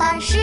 宝巴士